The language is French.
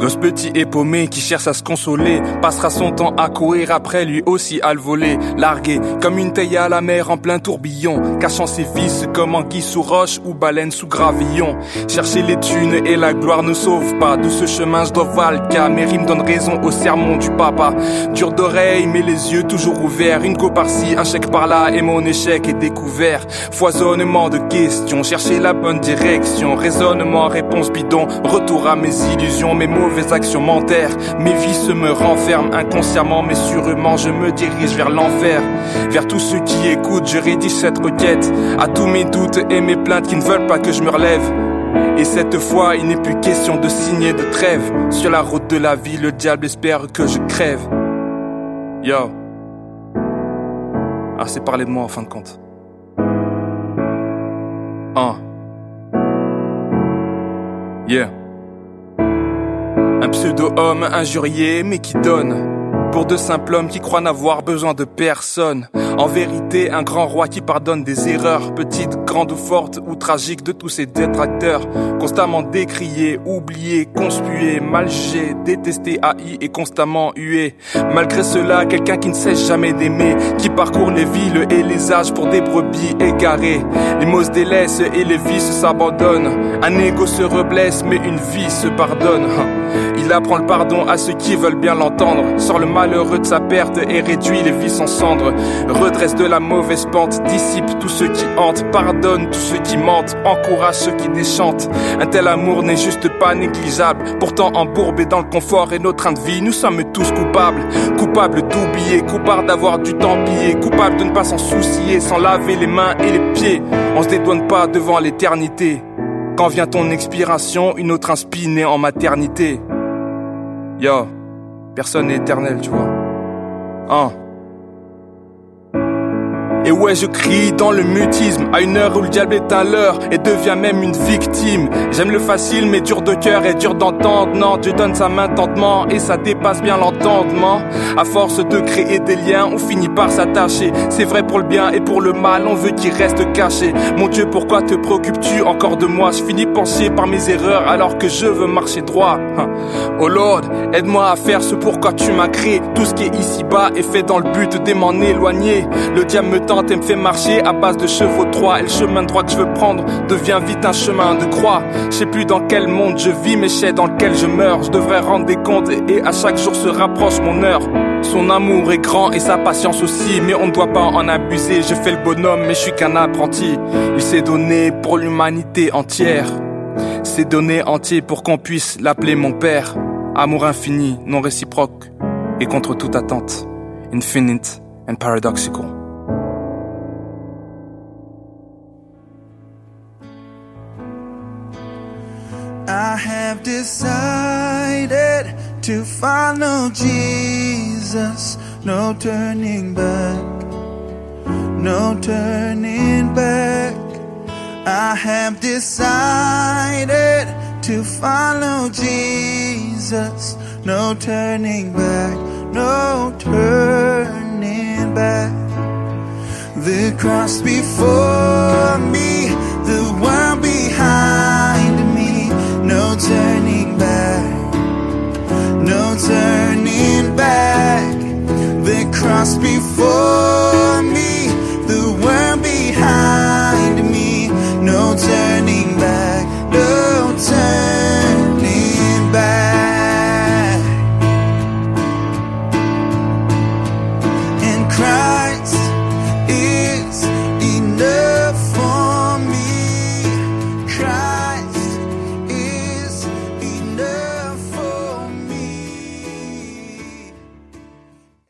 L'os petit et qui cherche à se consoler passera son temps à courir après lui aussi à le voler, largué comme une taille à la mer en plein tourbillon, cachant ses vices comme anguille sous roche ou baleine sous gravillon. Chercher les thunes et la gloire ne sauve pas. De ce chemin je dois valka, mes rimes donnent raison au sermon du papa. Dur d'oreille mais les yeux toujours ouverts, une go par-ci, un chèque par-là et mon échec est découvert. Foisonnement de questions, chercher la bonne direction, raisonnement, réponse bidon, retour à mes illusions, mes mauvaises actions mentères, mes vices me renferment inconsciemment mais sûrement je me dirige vers l'enfer, vers tous ceux qui écoutent, je rédige cette requête, à tous mes doutes et mes plaintes qui ne veulent pas que je me relève. Et cette fois, il n'est plus question de signer de trêve. Sur la route de la vie, le diable espère que je crève. Yo. Ah, c'est parler de moi en fin de compte. Ah. Yeah. Pseudo-homme injurié mais qui donne. Pour de simples hommes qui croient n'avoir besoin de personne. En vérité, un grand roi qui pardonne des erreurs, petites, grandes ou fortes, ou tragiques de tous ses détracteurs. Constamment décriés, oubliés, conspués, mal jugés, détestés, haïs et constamment hués. Malgré cela, quelqu'un qui ne cesse jamais d'aimer, qui parcourt les villes et les âges pour des brebis égarées. Les mots se délaissent et les vices s'abandonnent. Un ego se reblesse, mais une vie se pardonne. Il apprend le pardon à ceux qui veulent bien l'entendre. Sort le malheureux de sa perte et réduit les vies en cendres. Redresse de la mauvaise pente, dissipe tous ceux qui hantent, pardonne tous ceux qui mentent, encourage ceux qui déchantent. Un tel amour n'est juste pas négligeable. Pourtant embourbé dans le confort et nos trains de vie, nous sommes tous coupables. Coupables d'oublier, coupables d'avoir du temps pillé, coupables de ne pas s'en soucier, sans laver les mains et les pieds. On se dédouane pas devant l'éternité. Quand vient ton expiration, une autre inspire en maternité. Yo, personne n'est éternel, tu vois. Hein. Et ouais, je crie dans le mutisme, à une heure où le diable est à l'heure et devient même une victime. J'aime le facile, mais dur de cœur et dur d'entendre. Non, Dieu donne sa main tentement et ça dépasse bien l'entendement. À force de créer des liens, on finit par s'attacher. C'est vrai pour le bien et pour le mal, on veut qu'il reste caché. Mon Dieu, pourquoi te préoccupes-tu encore de moi? Je finis penché par mes erreurs alors que je veux marcher droit. Oh Lord, aide-moi à faire ce pourquoi tu m'as créé. Tout ce qui est ici-bas est fait dans le but de m'en éloigner. Le diable me tente et me fait marcher à base de chevaux de Troie. Et le chemin droit que je veux prendre devient vite un chemin de croix. Je sais plus dans quel monde je vis, mais je sais dans lequel je meurs. Je devrais rendre des comptes et à chaque jour se rapproche mon heure. Son amour est grand et sa patience aussi, mais on ne doit pas en abuser. Je fais le bonhomme, mais je suis qu'un apprenti. Il s'est donné pour l'humanité entière. S'est donné entier pour qu'on puisse l'appeler mon père. Amour infini, non réciproque et contre toute attente. Infinite and paradoxical. I have decided to follow Jesus. No turning back. No turning back. I have decided to follow Jesus. No turning back. No turning back. The cross before me, for